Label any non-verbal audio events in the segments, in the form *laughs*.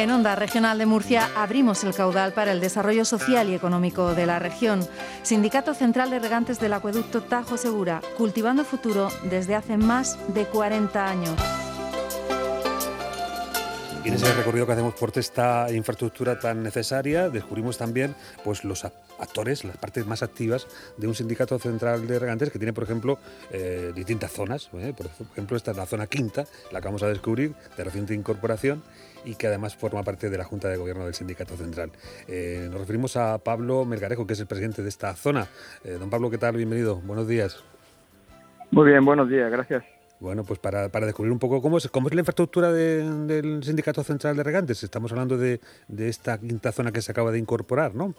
En Onda Regional de Murcia abrimos el caudal para el desarrollo social y económico de la región. Sindicato Central de Regantes del Acueducto Tajo Segura, cultivando futuro desde hace más de 40 años. Y en ese recorrido que hacemos por esta infraestructura tan necesaria, descubrimos también pues, los actores, las partes más activas de un sindicato central de regantes que tiene, por ejemplo, eh, distintas zonas. ¿eh? Por ejemplo, esta es la zona quinta, la acabamos de descubrir, de reciente incorporación y que además forma parte de la Junta de Gobierno del Sindicato Central. Eh, nos referimos a Pablo Melgarejo, que es el presidente de esta zona. don Pablo, ¿qué tal? Bienvenido. Buenos días. Muy bien, buenos días, gracias. Bueno, pues para, para, descubrir un poco cómo es, cómo es la infraestructura del Sindicato Central de Regantes. Estamos hablando de, de, esta quinta zona que se acaba de incorporar, ¿no?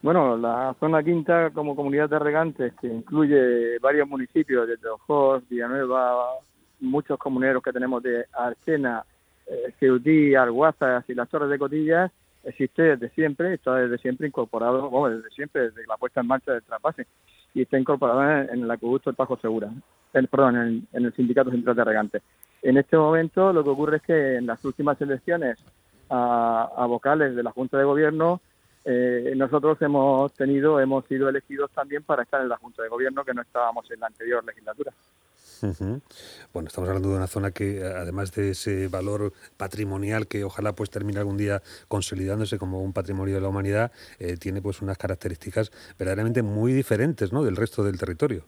Bueno, la zona quinta como comunidad de regantes, que incluye varios municipios, desde Ojos, Villanueva, muchos comuneros que tenemos de Archena, eh, Ceutí, Arguazas y las Torres de Cotillas, existe desde siempre, está desde siempre incorporado, bueno, desde siempre, desde la puesta en marcha del traspase, y está incorporado en, el acueducto del Pajo Segura perdón, en, el Sindicato Central de Regantes. En este momento lo que ocurre es que en las últimas elecciones a, vocales de la Junta de Gobierno, eh, nosotros hemos tenido, hemos sido elegidos también para estar en la Junta de Gobierno, que no estábamos en la anterior legislatura. Bueno, estamos hablando de una zona que, además de ese valor patrimonial que ojalá pues termine algún día consolidándose como un patrimonio de la humanidad, eh, tiene pues unas características verdaderamente muy diferentes, ¿no? Del resto del territorio.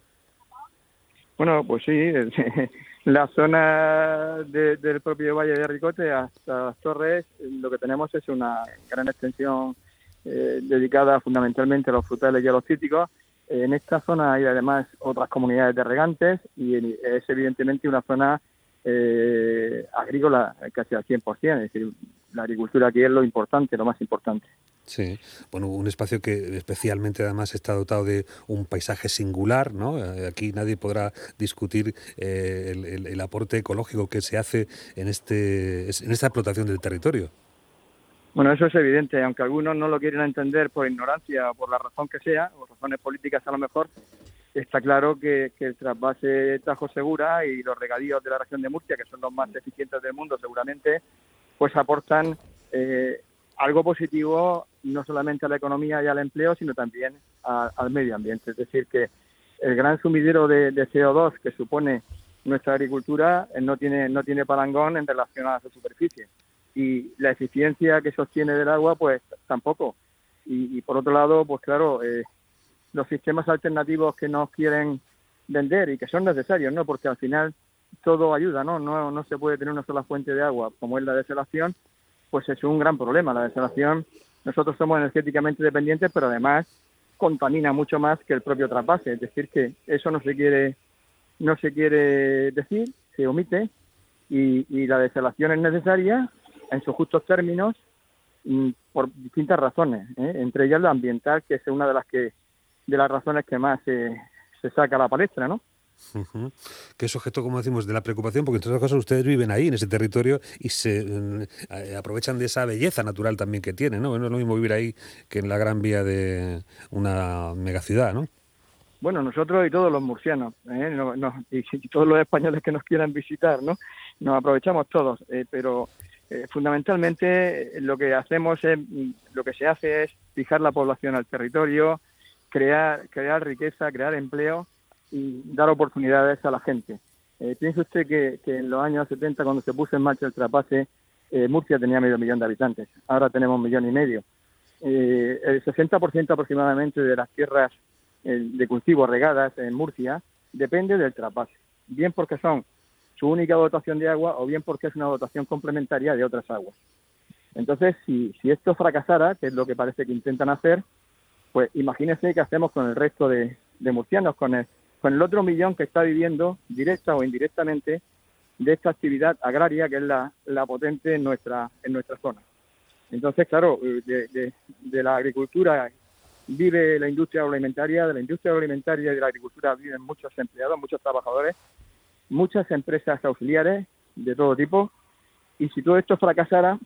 Bueno, pues sí, *laughs* la zona del propio Valle de Ricote hasta las Torres, lo que tenemos es una gran extensión eh, dedicada fundamentalmente a los frutales y a los cítricos. En esta zona hay además otras comunidades de regantes y es evidentemente una zona eh, agrícola casi al 100%, es decir, la agricultura aquí es lo importante, lo más importante. Sí, bueno, un espacio que especialmente además está dotado de un paisaje singular, ¿no? Eh, aquí nadie podrá discutir eh, el, aporte ecológico que se hace en, este, en esta explotación del territorio. Bueno, eso es evidente, aunque algunos no lo quieren entender por ignorancia o por la razón que sea, o razones políticas a lo mejor, está claro que, el trasvase Tajo Segura y los regadíos de la región de Murcia, que son los más eficientes del mundo seguramente, pues aportan eh, algo positivo no solamente a la economía y al empleo, sino también al medio ambiente. Es decir, que el gran sumidero de, CO2 que supone nuestra agricultura eh, no tiene, no tiene parangón en relación a su superficie. Y la eficiencia que sostiene del agua, pues tampoco. Y, por otro lado, pues claro, eh, los sistemas alternativos que nos quieren vender y que son necesarios, ¿no? Porque al final todo ayuda, ¿no? No, no se puede tener una sola fuente de agua como es la desalación, pues es un gran problema. La desalación, nosotros somos energéticamente dependientes, pero además contamina mucho más que el propio trasvase. Es decir, que eso no se quiere, no se quiere decir, se omite, y, la desalación es necesaria en sus justos términos mm, por distintas razones, ¿eh? entre ellas la ambiental, que es una de las que de las razones que más se, se saca a la palestra, ¿no? que es objeto, como decimos, de la preocupación, porque en todas casos ustedes viven ahí, en ese territorio, y se mm, eh, aprovechan de esa belleza natural también que tiene, ¿no? No es lo mismo vivir ahí que en la gran vía de una megaciudad, ¿no? Bueno, nosotros y todos los murcianos, ¿eh? y, todos los españoles que nos quieran visitar, ¿no? Nos aprovechamos todos, eh, pero fundamentalmente lo que hacemos es, lo que se hace es fijar la población al territorio, crear, crear riqueza, crear empleo, y dar oportunidades a la gente. Eh, piense usted que, en los años 70, cuando se puso en marcha el trapase, eh, Murcia tenía medio millón de habitantes. Ahora tenemos un millón y medio. Eh, el 60% aproximadamente de las tierras de cultivo regadas en Murcia depende del trapase. Bien porque son su única dotación de agua o bien porque es una dotación complementaria de otras aguas. Entonces, si, esto fracasara, que es lo que parece que intentan hacer, pues imagínese qué hacemos con el resto de, de murcianos, con el, con el otro millón que está viviendo, directa o indirectamente, de esta actividad agraria que es la, potente en nuestra, en nuestra zona. Entonces, claro, de, la agricultura vive la industria agroalimentaria, de la industria agroalimentaria y de la agricultura viven muchos empleados, muchos trabajadores, muchas empresas auxiliares de todo tipo, y si todo esto fracasara,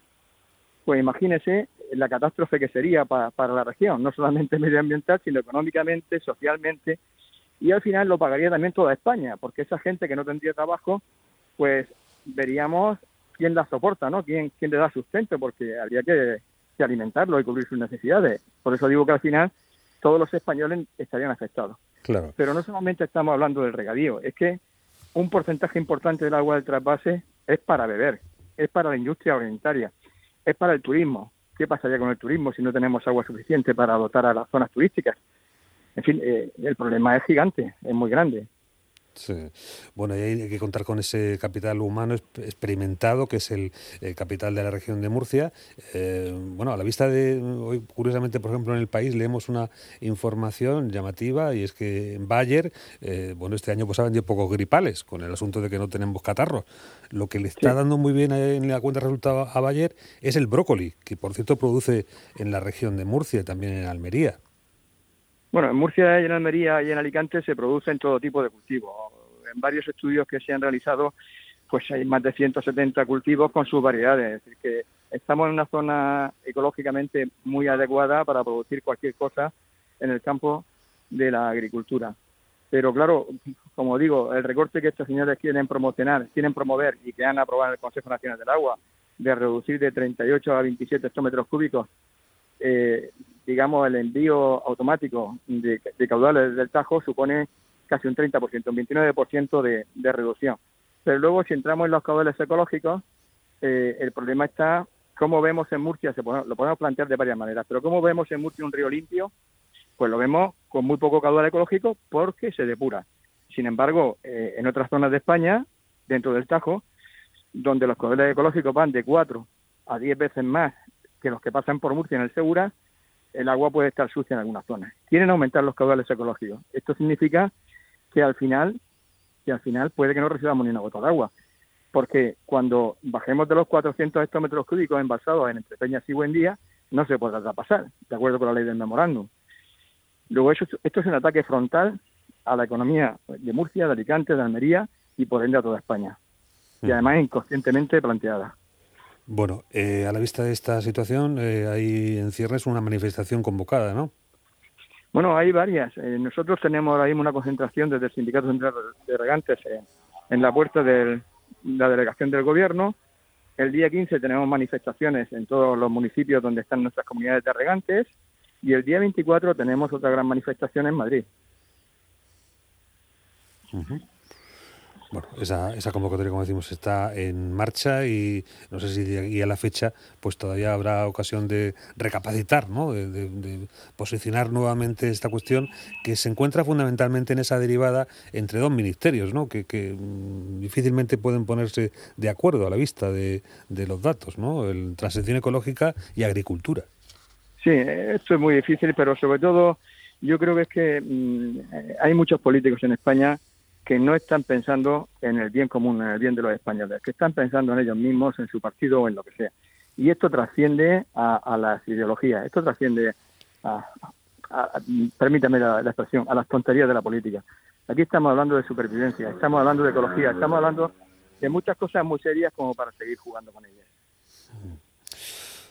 pues imagínese la catástrofe que sería para, para la región, no solamente *laughs* medioambiental, sino económicamente, socialmente, y al final lo pagaría también toda España, porque esa gente que no tendría trabajo, pues veríamos quién la soporta, ¿no? ¿Quién, quién le da sustento? Porque habría que, que alimentarlo y cubrir sus necesidades. Por eso digo que al final todos los españoles estarían afectados. Claro. Pero no solamente estamos hablando del regadío, es que un porcentaje importante del agua del trasvase es para beber, es para la industria alimentaria, es para el turismo. ¿Qué pasaría con el turismo si no tenemos agua suficiente para dotar a las zonas turísticas? En fin, eh, el problema es gigante, es muy grande. Sí. Bueno, y hay que contar con ese capital humano experimentado, que es el, capital de la región de Murcia. Eh, bueno, a la vista de hoy, curiosamente, por ejemplo, en el país leemos una información llamativa y es que en Bayer, eh, bueno, este año pues ha vendido pocos gripales con el asunto de que no tenemos catarros. Lo que le está dando muy bien en la cuenta de resultados a Bayer es el brócoli, que por cierto produce en la región de Murcia y también en Almería. Bueno, en Murcia y en Almería y en Alicante se producen todo tipo de cultivos. En varios estudios que se han realizado, pues hay más de 170 cultivos con sus variedades. Es decir, que estamos en una zona ecológicamente muy adecuada para producir cualquier cosa en el campo de la agricultura. Pero claro, como digo, el recorte que estos señores quieren promocionar, quieren promover y que han aprobado en el Consejo Nacional del Agua, de reducir de 38 a 27 hectómetros cúbicos eh, digamos, el envío automático de, caudales del Tajo supone casi un 30%, un 29% de, de reducción. Pero luego, si entramos en los caudales ecológicos, eh, el problema está cómo vemos en Murcia, se lo podemos plantear de varias maneras, pero cómo vemos en Murcia un río limpio, pues lo vemos con muy poco caudal ecológico porque se depura. Sin embargo, eh, en otras zonas de España, dentro del Tajo, donde los caudales ecológicos van de 4 a 10 veces más que los que pasan por Murcia en el Segura, el agua puede estar sucia en algunas zonas. Quieren aumentar los caudales ecológicos. Esto significa que al final, que al final puede que no recibamos ni una gota de agua, porque cuando bajemos de los 400 hectómetros cúbicos embalsados en Entre Peñas y Buendía, no se podrá pasar, de acuerdo con la ley del memorándum. Luego, esto es un ataque frontal a la economía de Murcia, de Alicante, de Almería y por ende a toda España. Y mm. además inconscientemente planteada. Bueno, eh, a la vista de esta situación, eh, hay en cierres una manifestación convocada, ¿no? Bueno, hay varias. Eh, nosotros tenemos ahora mismo una concentración desde el Sindicato Central de Regantes en la puerta de la delegación del Gobierno. El día 15 tenemos manifestaciones en todos los municipios donde están nuestras comunidades de regantes. Y el día 24 tenemos otra gran manifestación en Madrid. Bueno, esa, esa convocatoria, como decimos, está en marcha y no sé si de aquí a la fecha pues todavía habrá ocasión de recapacitar, ¿no? de, posicionar nuevamente esta cuestión que se encuentra fundamentalmente en esa derivada entre dos ministerios, ¿no? que, que mm, difícilmente pueden ponerse de acuerdo a la vista de, de los datos, ¿no? el transición ecológica y agricultura. Sí, esto es muy difícil, pero sobre todo yo creo que es que mm, hay muchos políticos en España que no están pensando en el bien común, en el bien de los españoles, que están pensando en ellos mismos, en su partido o en lo que sea. Y esto trasciende a, las ideologías, esto trasciende a, permítame la, expresión, a las tonterías de la política. Aquí estamos hablando de supervivencia, estamos hablando de ecología, estamos hablando de muchas cosas muy serias como para seguir jugando con ellas.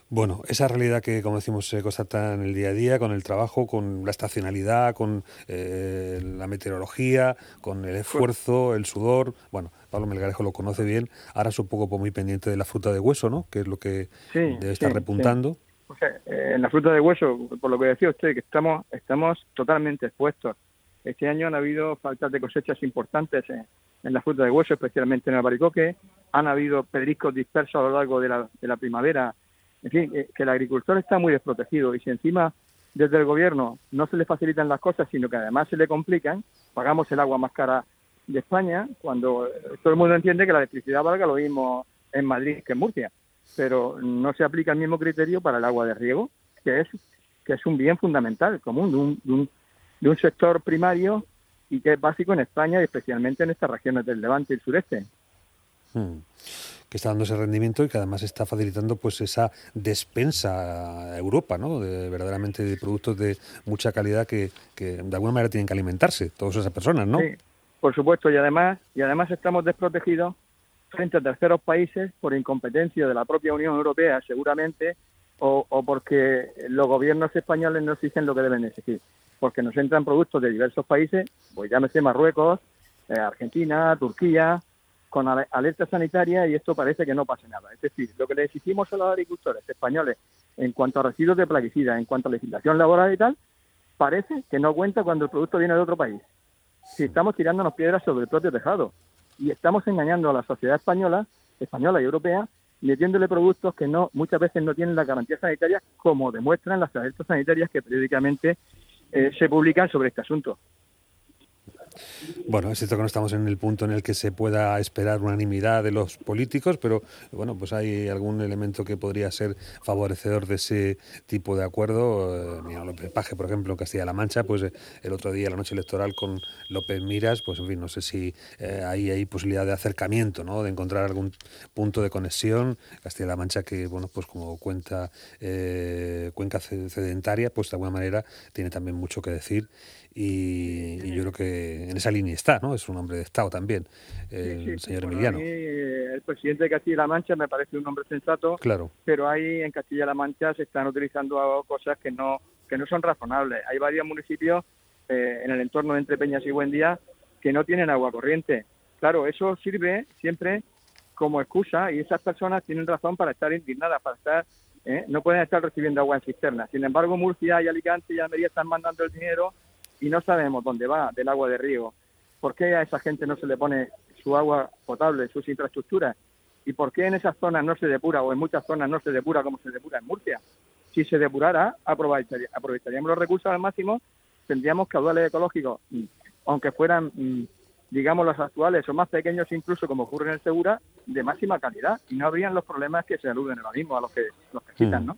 Bueno, esa realidad que, como decimos, se constata en el día a día, con el trabajo, con la estacionalidad, con eh, la meteorología, con el esfuerzo, el sudor. Bueno, Pablo Melgarejo lo conoce bien. Ahora es un poco muy pendiente de la fruta de hueso, ¿no? Que es lo que debe estar repuntando. Eh, en la fruta de hueso, por lo que decía usted, que estamos, estamos totalmente expuestos. Este año han habido faltas de cosechas importantes en, la fruta de hueso, especialmente en el baricoque. Han habido pedriscos dispersos a lo largo de la, de la primavera en fin, eh, que el agricultor está muy desprotegido y si encima desde el gobierno no se le facilitan las cosas, sino que además se le complican, pagamos el agua más cara de España, cuando eh, todo el mundo entiende que la electricidad valga lo mismo en Madrid que en Murcia, pero no se aplica el mismo criterio para el agua de riego, que es que es un bien fundamental, común, de un, de un, de un sector primario y que es básico en España y especialmente en estas regiones del Levante y el sureste. Hmm que está dando ese rendimiento y que además está facilitando pues esa despensa a Europa, ¿no? De, verdaderamente de productos de mucha calidad que, que de alguna manera tienen que alimentarse todas esas personas, ¿no? Sí, por supuesto, y además, y además estamos desprotegidos frente a terceros países por incompetencia de la propia Unión Europea, seguramente, o, o porque los gobiernos españoles no exigen lo que deben exigir, porque nos entran productos de diversos países, pues llámese Marruecos, eh, Argentina, Turquía, con alerta sanitaria y esto parece que no pase nada. Es decir, lo que le exigimos a los agricultores españoles en cuanto a residuos de plaguicidas, en cuanto a legislación laboral y tal, parece que no cuenta cuando el producto viene de otro país. Si estamos tirándonos piedras sobre el propio tejado y estamos engañando a la sociedad española, española y europea, metiéndole productos que no muchas veces no tienen la garantía sanitaria, como demuestran las alertas sanitarias que periódicamente eh, se publican sobre este asunto. Bueno, es cierto que no estamos en el punto en el que se pueda esperar unanimidad de los políticos, pero bueno, pues hay algún elemento que podría ser favorecedor de ese tipo de acuerdo. Eh, mira, López Paje, por ejemplo, en Castilla-La Mancha, pues eh, el otro día, la noche electoral con López Miras, pues en fin, no sé si eh, ahí hay posibilidad de acercamiento, ¿no? De encontrar algún punto de conexión. Castilla-La Mancha, que bueno, pues como cuenta cuenca sedentaria, pues de alguna manera tiene también mucho que decir y, yo creo que en esa línea está, ¿no? Es un hombre de Estado también, el señor Emiliano. Eh, el presidente de Castilla-La Mancha me parece un hombre sensato, claro. pero ahí en Castilla-La Mancha se están utilizando cosas que no que no son razonables. Hay varios municipios eh, en el entorno de Entre Peñas y Buendía que no tienen agua corriente. Claro, eso sirve siempre como excusa y esas personas tienen razón para estar indignadas, para estar ¿eh? no pueden estar recibiendo agua en cisterna. Sin embargo, Murcia y Alicante y Almería están mandando el dinero y no sabemos dónde va del agua de río. ¿Por qué a esa gente no se le pone su agua potable, sus infraestructuras? ¿Y por qué en esas zonas no se depura o en muchas zonas no se depura como se depura en Murcia? Si se depurara, aprovecharíamos los recursos al máximo, tendríamos caudales ecológicos, mm, aunque fueran, mm, digamos, los actuales o más pequeños incluso, como ocurre en el Segura, de máxima calidad y no habrían los problemas que se aluden ahora mismo a los que, los que citan, mm.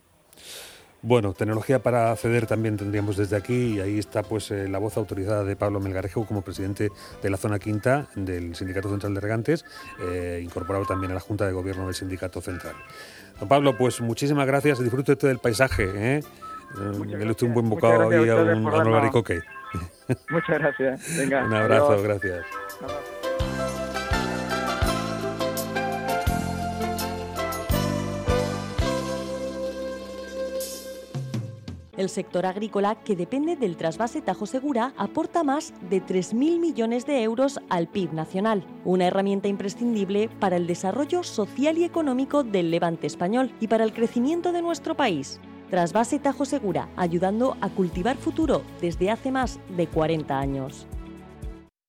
¿No? Bueno, tecnología para acceder también tendríamos desde aquí y ahí está pues eh, la voz autorizada de Pablo Melgarejo como presidente de la zona quinta del Sindicato Central de Regantes, eh, incorporado también a la Junta de Gobierno del Sindicato Central. Don Pablo, pues muchísimas gracias, disfrute usted del paisaje, ¿eh? eh usted un buen bocado y a un, albaricoque. *laughs* Muchas gracias. Venga, *laughs* un abrazo, gracias. El sector agrícola, que depende del trasvase Tajo Segura, aporta más de 3.000 millones de euros al PIB nacional, una herramienta imprescindible para el desarrollo social y económico del levante español y para el crecimiento de nuestro país. Trasvase Tajo Segura, ayudando a cultivar futuro desde hace más de 40 años.